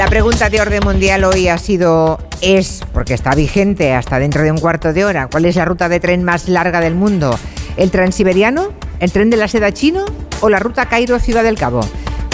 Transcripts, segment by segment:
La pregunta de orden mundial hoy ha sido, es, porque está vigente hasta dentro de un cuarto de hora, ¿cuál es la ruta de tren más larga del mundo? ¿El transiberiano? ¿El tren de la seda chino? ¿O la ruta Cairo-Ciudad del Cabo?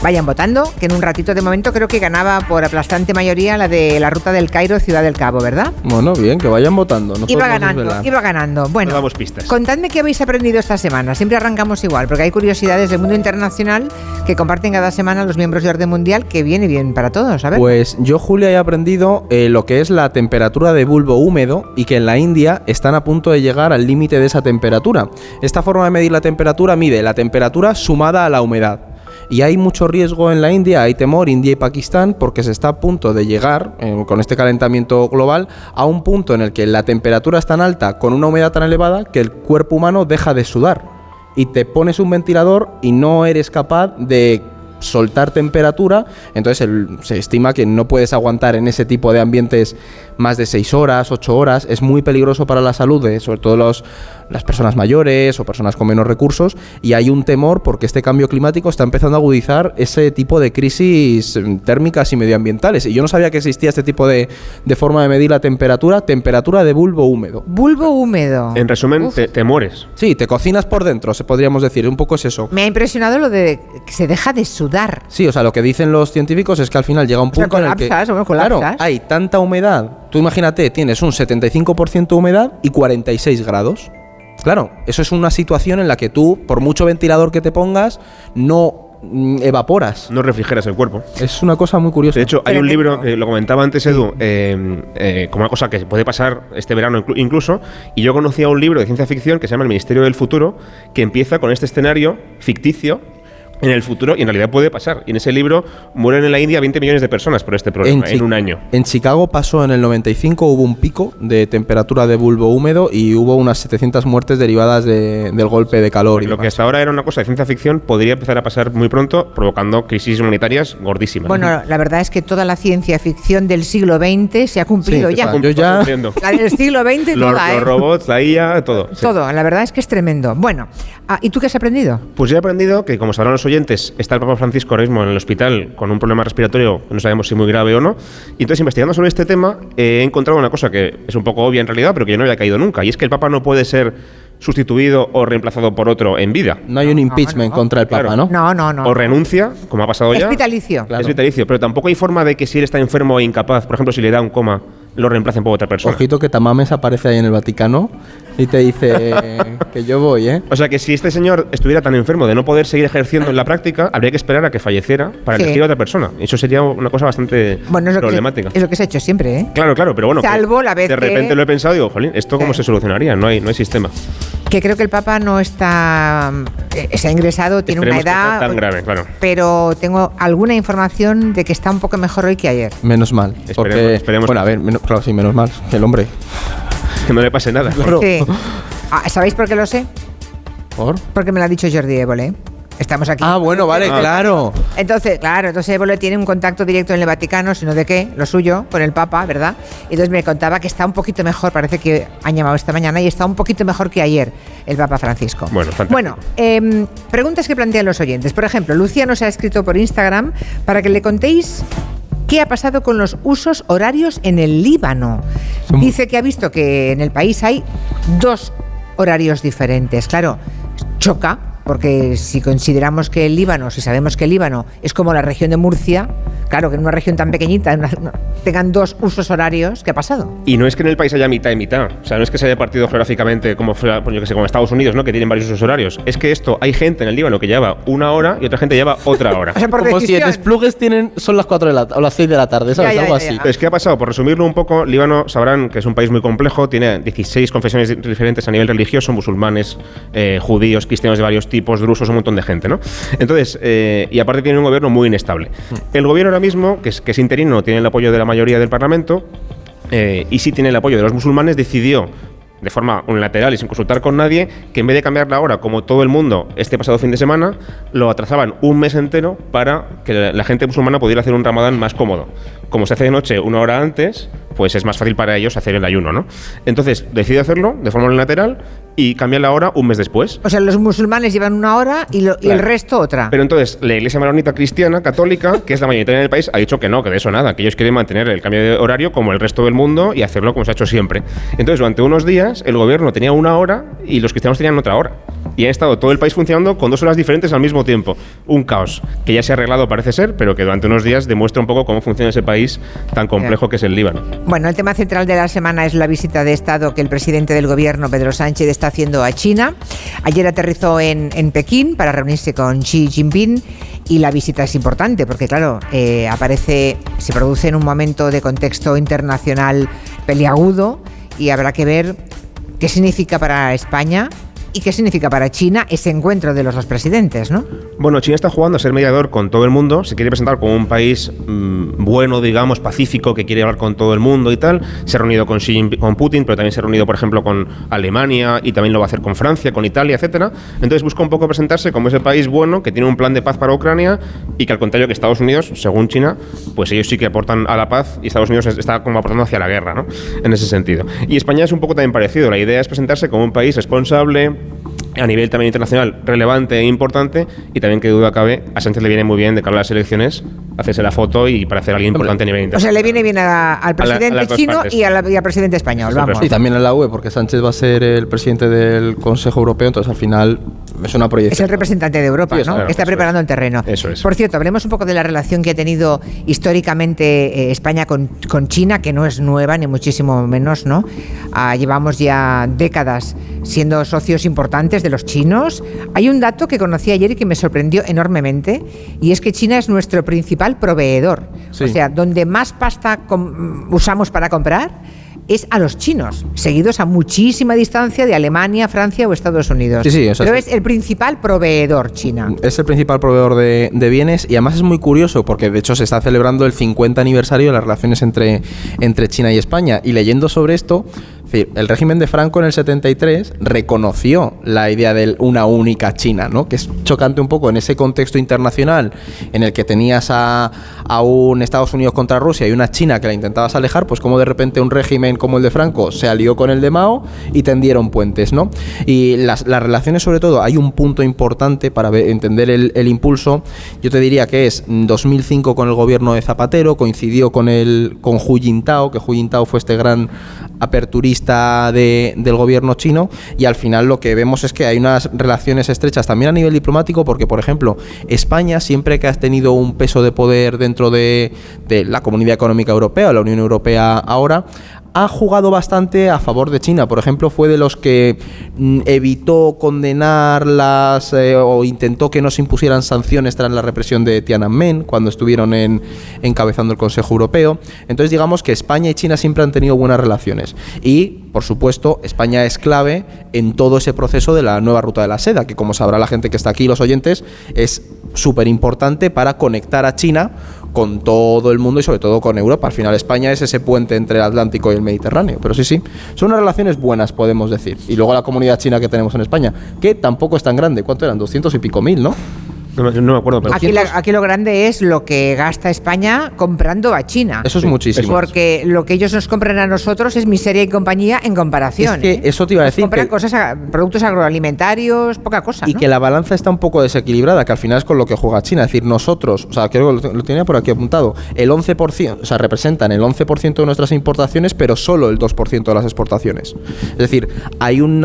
Vayan votando, que en un ratito de momento creo que ganaba por aplastante mayoría la de la ruta del Cairo Ciudad del Cabo, ¿verdad? Bueno, bien, que vayan votando. No iba ganando, desvelar. iba ganando. Bueno, No damos pistas. contadme qué habéis aprendido esta semana. Siempre arrancamos igual, porque hay curiosidades del mundo internacional que comparten cada semana los miembros de Orden Mundial, que viene bien para todos. A ver. Pues yo, Julia, he aprendido eh, lo que es la temperatura de bulbo húmedo y que en la India están a punto de llegar al límite de esa temperatura. Esta forma de medir la temperatura mide la temperatura sumada a la humedad. Y hay mucho riesgo en la India, hay temor, India y Pakistán, porque se está a punto de llegar, eh, con este calentamiento global, a un punto en el que la temperatura es tan alta, con una humedad tan elevada, que el cuerpo humano deja de sudar. Y te pones un ventilador y no eres capaz de soltar temperatura, entonces el- se estima que no puedes aguantar en ese tipo de ambientes más de 6 horas, 8 horas, es muy peligroso para la salud, de, sobre todo los, las personas mayores o personas con menos recursos, y hay un temor porque este cambio climático está empezando a agudizar ese tipo de crisis mm, térmicas y medioambientales. Y yo no sabía que existía este tipo de, de forma de medir la temperatura, temperatura de bulbo húmedo. Bulbo húmedo. En resumen, te, te mueres. Sí, te cocinas por dentro, se podríamos decir, un poco es eso. Me ha impresionado lo de que se deja de sudar. Sí, o sea, lo que dicen los científicos es que al final llega un sea, punto en el que colapsas. claro, hay tanta humedad. Tú imagínate, tienes un 75% humedad y 46 grados. Claro, eso es una situación en la que tú, por mucho ventilador que te pongas, no mm, evaporas. No refrigeras el cuerpo. Es una cosa muy curiosa. De hecho, hay un libro que lo comentaba antes Edu, eh, eh, como una cosa que puede pasar este verano inclu- incluso, y yo conocía un libro de ciencia ficción que se llama El Ministerio del Futuro, que empieza con este escenario ficticio en el futuro y en realidad puede pasar. Y en ese libro mueren en la India 20 millones de personas por este problema en, Chi- un año. En Chicago pasó en el 95, hubo un pico de temperatura de bulbo húmedo y hubo unas 700 muertes derivadas de- del golpe de calor. y Lo que hasta ahora era una cosa de ciencia ficción podría empezar a pasar muy pronto, provocando crisis humanitarias gordísimas. Bueno, la verdad es que toda la ciencia ficción del siglo XX se ha cumplido Sí, ya. yo ya-. La del siglo XX, los, toda, los ¿eh? robots, la IA, todo. sí. Todo, la verdad es que es tremendo. Bueno, ah, ¿y tú qué has aprendido? Pues yo he aprendido que, como sabrán los oyentes, está el Papa Francisco ahora mismo en el hospital con un problema respiratorio, no sabemos si muy grave o no. Y entonces, investigando sobre este tema, eh, he encontrado una cosa que es un poco obvia en realidad, pero que yo no había caído nunca. Y es que el Papa no puede ser sustituido o reemplazado por otro en vida. No hay un impeachment no. contra el Papa, Claro. ¿no? No, no, no. O renuncia, como ha pasado Es ya. vitalicio. Claro. Es vitalicio, pero tampoco hay forma de que si él está enfermo e incapaz, por ejemplo, si le da un coma, lo reemplacen por otra persona. Ojito que Tamames aparece ahí en el Vaticano y te dice que yo voy, ¿eh? O sea que si este señor estuviera tan enfermo de no poder seguir ejerciendo en la práctica, habría que esperar a que falleciera para Sí. elegir a otra persona. Eso sería una cosa bastante Bueno, es lo, que, problemática. es lo que se ha hecho siempre, ¿eh? Claro, claro, pero bueno. que Salvo la vez De que- repente lo he pensado y digo, jolín, ¿esto cómo Sí. se solucionaría? No hay, no hay sistema. Que creo que el Papa no está. eh, se ha ingresado, tiene una Esperemos edad. no tan grave, claro. Pero tengo alguna información de que está un poco mejor hoy que ayer. Menos mal. Esperemos- Porque, esperemos bueno, a ver, menos- claro, sí, menos mal. que El hombre. Que no le pase nada. Claro. Sí. Ah, ¿Sabéis por qué lo sé? ¿Por? Porque me lo ha dicho Jordi Évole. Estamos aquí. Ah, bueno, vale, Ah. claro. Entonces, claro, entonces Évole tiene un contacto directo en el Vaticano, sino de qué, lo suyo, con el Papa, ¿verdad? Y entonces me contaba que está un poquito mejor, parece que han llamado esta mañana, y está un poquito mejor que ayer el Papa Francisco. Bueno, fantástico. Bueno, em, preguntas que plantean los oyentes. Por ejemplo, Lucía nos ha escrito por Instagram para que le contéis qué ha pasado con los usos horarios en el Líbano. Dice que ha visto que en el país hay dos horarios diferentes. Claro, choca, porque si consideramos que el Líbano, si sabemos que el Líbano es como la región de Murcia, claro que en una región tan pequeñita en una- tengan dos usos horarios, ¿qué ha pasado? Y no es que en el país haya mitad y mitad. O sea, no es que se haya partido geográficamente como, fuera, pues yo que sé, como Estados Unidos, ¿no? Que tienen varios usos horarios. Es que esto, hay gente en el Líbano que lleva una hora y otra gente lleva otra hora. O sea, por Como si en desplugues tienen, son las 4 de la, o las 6 de la tarde, ¿sabes? Ya, ya, Algo ya, así. Pues, ¿qué ha pasado? Por resumirlo un poco, Líbano sabrán que es un país muy complejo, tiene 16 confesiones diferentes a nivel religioso, musulmanes, eh, judíos, cristianos de varios tipos, drusos, un montón de gente, ¿no? Entonces, eh, y aparte tiene un gobierno muy inestable. El gobierno ahora mismo, que es, interino, tiene el apoyo de la mayoría del Parlamento, eh, y sí tiene el apoyo de los musulmanes, decidió de forma unilateral y sin consultar con nadie, que en vez de cambiar la hora como todo el mundo este pasado fin de semana, lo atrasaban un mes entero para que la gente musulmana pudiera hacer un ramadán más cómodo. Como se hace de noche una hora antes, pues es más fácil para ellos hacer el ayuno, ¿no? Entonces decide hacerlo de forma unilateral y cambia la hora un mes después. O sea, los musulmanes llevan una hora y, lo- y el resto otra. Pero entonces, la iglesia maronita cristiana, católica, que es la mayoritaria en el país, ha dicho que no, que de eso nada, que ellos quieren mantener el cambio de horario como el resto del mundo y hacerlo como se ha hecho siempre. Entonces, durante unos días, el gobierno tenía una hora y los cristianos tenían otra hora. Y ha estado todo el país funcionando con dos horas diferentes al mismo tiempo. Un caos que ya se ha arreglado, parece ser, pero que durante unos días demuestra un poco cómo funciona ese país tan complejo que es el Líbano. Bueno, el tema central de la semana es la visita de Estado que el presidente del gobierno, Pedro Sánchez, está haciendo a China. Ayer aterrizó en, en Pekín para reunirse con Xi Jinping y la visita es importante porque, claro, eh, aparece, se produce en un momento de contexto internacional peliagudo y habrá que ver qué significa para España y qué significa para China ese encuentro de los dos presidentes, ¿no? Bueno, China está jugando a ser mediador con todo el mundo, se quiere presentar como un país mm, bueno, digamos, pacífico, que quiere hablar con todo el mundo y tal. Se ha reunido con, Xi Jinping- con Putin, pero también se ha reunido, por ejemplo, con Alemania y también lo va a hacer con Francia, con Italia, etcétera. Entonces busca un poco presentarse como ese país bueno, que tiene un plan de paz para Ucrania y que al contrario que Estados Unidos, según China, pues ellos sí que aportan a la paz y Estados Unidos está como aportando hacia la guerra, ¿no? En ese sentido. Y España es un poco también parecido. La idea es presentarse como un país responsable, a nivel también internacional relevante e importante y también que duda cabe a Sánchez le viene muy bien de cara a las elecciones hacerse la foto y para hacer alguien importante a nivel O internacional. sea, le viene bien a- al A la- a presidente chino y, a la- y al presidente español, vamos. Y también en la UE, porque Sánchez va a ser el presidente del Consejo Europeo, entonces al final es una Es proyección. el representante de Europa, Sí, ¿no? claro, Está preparando es. el terreno. Eso es. Por cierto, hablemos un poco de la relación que ha tenido históricamente eh, España con, con China, que no es nueva, ni muchísimo menos, ¿no? Ah, llevamos ya décadas siendo socios importantes de los chinos. Hay un dato que conocí ayer y que me sorprendió enormemente, y es que China es nuestro principal proveedor. Sí. O sea, donde más pasta usamos para comprar es a los chinos, seguidos a muchísima distancia de Alemania, Francia o Estados Unidos. Sí, sí, o sea, Pero es el principal proveedor China. Es el principal proveedor de, de bienes y además es muy curioso porque de hecho se está celebrando el 50 aniversario de las relaciones entre, entre China y España. Y leyendo sobre esto, es decir, el régimen de Franco en el 73 reconoció la idea de una única China, ¿no? que es chocante un poco en ese contexto internacional en el que tenías a, un Estados Unidos contra Rusia y una China que la intentabas alejar, pues como de repente un régimen como el de Franco se alió con el de Mao y tendieron puentes, ¿no? Y las, las relaciones, sobre todo, hay un punto importante para entender el, impulso. Yo te diría que es mm, 2005 con el gobierno de Zapatero, coincidió con el con Hu que Hu Jintao fue este gran aperturista de- del gobierno chino, y al final lo que vemos es que hay unas relaciones estrechas también a nivel diplomático, porque por ejemplo, España siempre que ha tenido un peso de poder dentro de, de la Comunidad Económica Europea, o la Unión Europea ahora, ha jugado bastante a favor de China. Por ejemplo, fue de los que mm, evitó condenar las eh, o intentó que no se impusieran sanciones tras la represión de Tiananmen cuando estuvieron en, encabezando el Consejo Europeo. Entonces, digamos que España y China siempre han tenido buenas relaciones. Y, por supuesto, España es clave en todo ese proceso de la nueva ruta de la seda, que como sabrá la gente que está aquí, los oyentes, es súper importante para conectar a China con todo el mundo y sobre todo con Europa. Al final España es ese puente entre el Atlántico y el Mediterráneo. Pero sí, sí, son unas relaciones buenas, podemos decir. Y luego la comunidad china que tenemos en España, que tampoco es tan grande. ¿Cuánto eran? 200 y pico mil, ¿no? No, me- no me acuerdo, pero Aquí, la- aquí lo grande es lo que gasta España comprando a China. Eso es muchísimo. Porque lo que ellos nos compran a nosotros es miseria y compañía en comparación. Es que ¿eh? eso te iba a Nos decir, Compran que- cosas, a- productos agroalimentarios, poca cosa. Y ¿no? que la balanza está un poco desequilibrada, que al final es con lo que juega China. Es decir, nosotros, o sea, creo que lo, lo tenía por aquí apuntado, el 11%, o sea, representan el 11% de nuestras importaciones, pero solo el 2% de las exportaciones. Es decir, hay un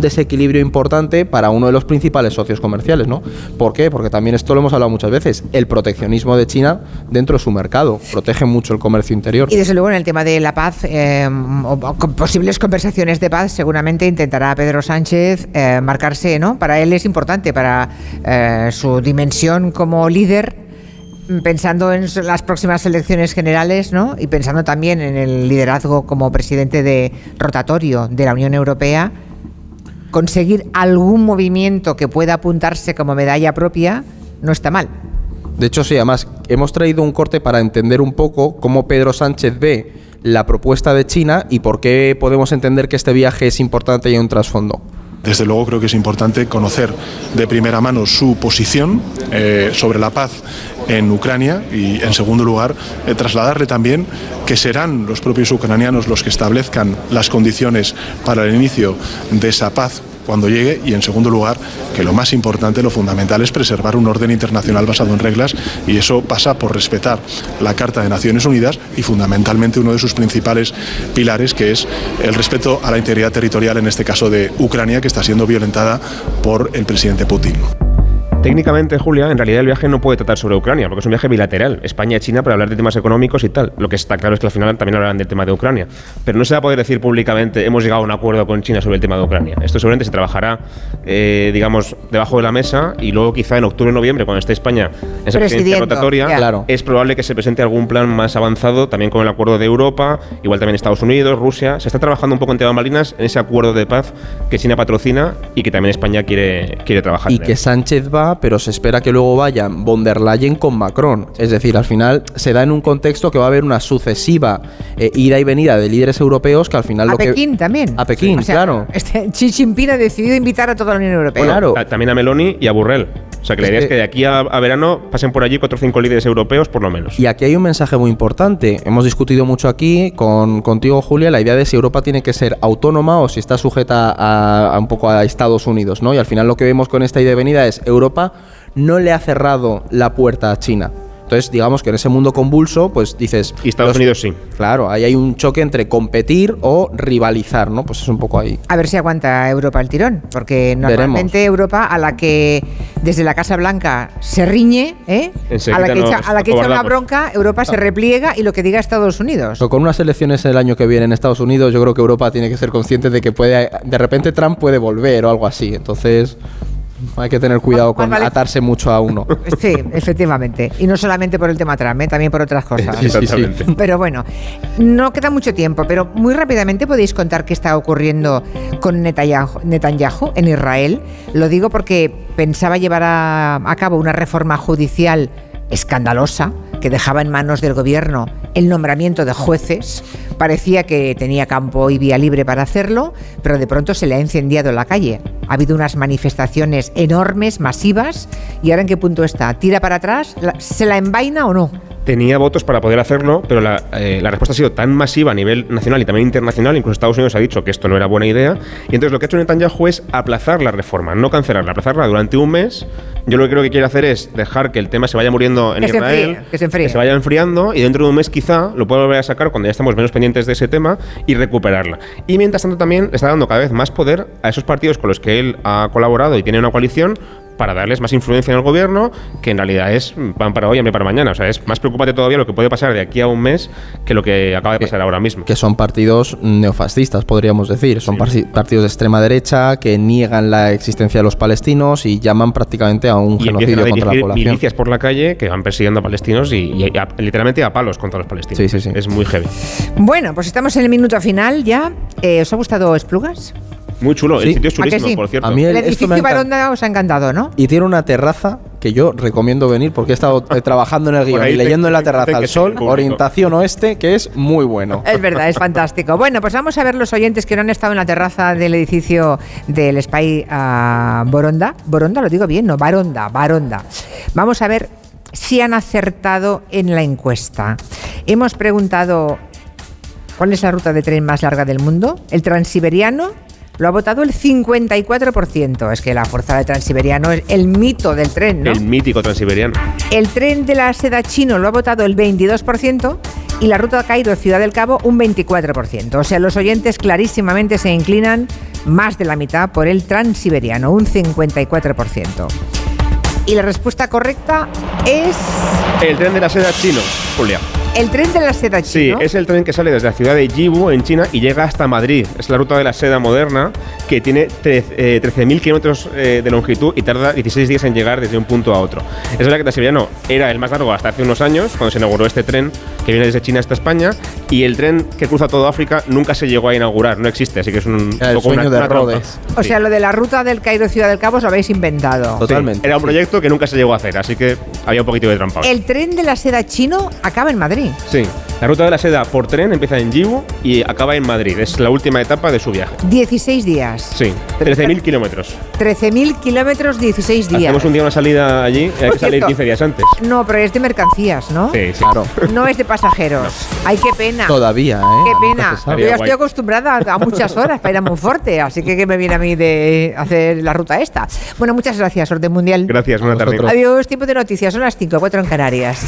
desequilibrio importante para uno de los principales socios comerciales, ¿no? ¿Por Porque también esto lo hemos hablado muchas veces, el proteccionismo de China dentro de su mercado, protege mucho el comercio interior. Y desde luego en el tema de la paz eh, posibles conversaciones de paz, seguramente intentará Pedro Sánchez eh, marcarse, ¿no? Para él es importante, para eh, su dimensión como líder, pensando en las próximas elecciones generales, ¿no? Y pensando también en el liderazgo como presidente de rotatorio de la Unión Europea, conseguir algún movimiento que pueda apuntarse como medalla propia no está mal. De hecho, sí, además, hemos traído un corte para entender un poco cómo Pedro Sánchez ve la propuesta de China y por qué podemos entender que este viaje es importante y hay un trasfondo. Desde luego creo que es importante conocer de primera mano su posición eh, sobre la paz en Ucrania y, en segundo lugar, eh, trasladarle también que serán los propios ucranianos los que establezcan las condiciones para el inicio de esa paz cuando llegue y en segundo lugar que lo más importante, lo fundamental es preservar un orden internacional basado en reglas y eso pasa por respetar la Carta de Naciones Unidas y fundamentalmente uno de sus principales pilares que es el respeto a la integridad territorial en este caso de Ucrania que está siendo violentada por el presidente Putin. Técnicamente, Julia, en realidad el viaje no puede tratar sobre Ucrania, porque es un viaje bilateral, España-China, para hablar de temas económicos y tal. Lo que está claro es que al final también hablarán del tema de Ucrania. Pero no se va a poder decir públicamente, hemos llegado a un acuerdo con China sobre el tema de Ucrania. Esto seguramente se trabajará, eh, digamos, debajo de la mesa y luego quizá en octubre o noviembre, cuando esté España en esa presidencia rotatoria, claro. es probable que se presente algún plan más avanzado, también con el acuerdo de Europa, igual también Estados Unidos, Rusia. Se está trabajando un poco entre bambalinas en ese acuerdo de paz que China patrocina y que también España quiere, quiere trabajar. Y que Sánchez va, pero se espera que luego vayan von der Leyen con Macron. Es decir, al final se da en un contexto que va a haber una sucesiva eh, ida y venida de líderes europeos que al final a lo Pekín también. A Pekín, O sea, claro. Este, Xi Jinping ha decidido invitar a toda la Unión Europea. Claro. Ta- También a Meloni y a Burrell. O sea, que la idea es que- de aquí a, a verano pasen por allí cuatro o cinco líderes europeos, por lo menos. Y aquí hay un mensaje muy importante. Hemos discutido mucho aquí con contigo, Julia, la idea de si Europa tiene que ser autónoma o si está sujeta a, a un poco a Estados Unidos, ¿no? Y al final lo que vemos con esta ida y venida es Europa no le ha cerrado la puerta a China. Entonces, digamos que en ese mundo convulso, pues dices... Y Estados los- Unidos sí. Claro, ahí hay un choque entre competir o rivalizar, ¿no? Pues es un poco ahí. A ver si aguanta Europa el tirón, porque normalmente Europa a la que desde la Casa Blanca se riñe, ¿eh? A la que echa, a la que echa una bronca, Europa se repliega y lo que diga Estados Unidos. Pero con unas elecciones el año que viene en Estados Unidos, yo creo que Europa tiene que ser consciente de que puede, de repente Trump puede volver o algo así. Entonces, hay que tener cuidado Más con vale- atarse mucho a uno. Sí, efectivamente. Y no solamente por el tema Trump, ¿eh? también por otras cosas. Sí, sí, sí. Exactamente. Pero bueno, no queda mucho tiempo, pero muy rápidamente podéis contar qué está ocurriendo con Netanyahu, Netanyahu en Israel. Lo digo porque pensaba llevar a, a cabo una reforma judicial escandalosa que dejaba en manos del gobierno el nombramiento de jueces. Parecía que tenía campo y vía libre para hacerlo, pero de pronto se le ha incendiado la calle. Ha habido unas manifestaciones enormes, masivas, y ahora en qué punto está. ¿Tira para atrás? ¿La- ¿Se la envaina o no? Tenía votos para poder hacerlo, pero la, eh, la respuesta ha sido tan masiva a nivel nacional y también internacional, incluso Estados Unidos ha dicho que esto no era buena idea, y entonces lo que ha hecho Netanyahu es aplazar la reforma, no cancelarla, aplazarla durante un mes. Yo lo que creo que quiere hacer es dejar que el tema se vaya muriendo en Que se Israel, enfríe, que se enfríe. vaya enfriando, y dentro de un mes quizá lo pueda volver a sacar cuando ya estamos menos pendientes de ese tema y recuperarla. Y mientras tanto también le está dando cada vez más poder a esos partidos con los que él ha colaborado y tiene una coalición para darles más influencia en el gobierno, que en realidad es pan para hoy, hambre para mañana. O sea, es más preocupante todavía lo que puede pasar de aquí a un mes que lo que acaba de pasar ahora mismo. Que son partidos neofascistas, podríamos decir. Son parti- partidos de extrema derecha que niegan la existencia de los palestinos y llaman prácticamente a un Y genocidio a contra la población. milicias por la calle que van persiguiendo a palestinos y, y a- literalmente a palos contra los palestinos. Sí, sí, sí. Es muy heavy. Bueno, pues estamos en el minuto final ya. Eh, ¿Os ha gustado Esplugas? Muy chulo. Sí. El sitio es ¿A que chulísimo, sí? por cierto. A mí El el- esto me edificio Baronda os ha encantado, ¿no? Y tiene una terraza que yo recomiendo venir porque he estado eh, trabajando en el guion y te- leyendo en la te- terraza te- al sol, orientación oeste, que es muy bueno. Es verdad, es fantástico. Bueno, pues vamos a ver los oyentes que no han estado en la terraza del edificio del Spy ah, Boronda. Boronda, lo digo bien, no, Baronda, Baronda. Vamos a ver si han acertado en la encuesta. Hemos preguntado cuál es la ruta de tren más larga del mundo. El transiberiano lo ha votado el 54%. Es que la fuerza del transiberiano es el mito del tren, ¿no? El mítico transiberiano. El tren de la seda chino lo ha votado el 22% y la ruta Cairo-Ciudad del Cabo un 24%. O sea, los oyentes clarísimamente se inclinan más de la mitad por el transiberiano, un 54%. Y la respuesta correcta es El tren de la seda chino, Julia. El tren de la seda Sí, chino. es el tren que sale desde la ciudad de Yiwu, en China, y llega hasta Madrid. Es la ruta de la seda moderna, que tiene eh, 13.000 kilómetros eh, de longitud y tarda 16 días en llegar desde un punto a otro. Es verdad que Transiberiano era el más largo hasta hace unos años, cuando se inauguró este tren que viene desde China hasta España, y el tren que cruza todo África nunca se llegó a inaugurar, no existe, así que es un el poco una- sueño de una trampa. Rhodes. O Sí. sea, lo de la ruta del Cairo-Ciudad del Cabo os lo habéis inventado. Sí, Totalmente. Era un proyecto que nunca se llegó a hacer, así que había un poquito de trampa. El tren de la seda chino acaba en Madrid. Sí. La ruta de la seda por tren empieza en Yiwu y acaba en Madrid. Es la última etapa de su viaje. 16 días. Sí, 13.000 kilómetros. 13.000 kilómetros, 16 días. Hacemos un día una salida allí, hay que salir cierto, 15 días antes. No, pero es de mercancías, ¿no? Sí, sí. Claro. No es de pasajeros. Ay, qué pena. Todavía, ¿eh? Qué pena. Yo ya estoy acostumbrada a muchas horas para ir a Monforte, así que qué me viene a mí de hacer la ruta esta. Bueno, muchas gracias, Orden Mundial. Gracias, buena tarde. vosotros. Adiós, tiempo de noticias, son las 5, 4 en Canarias.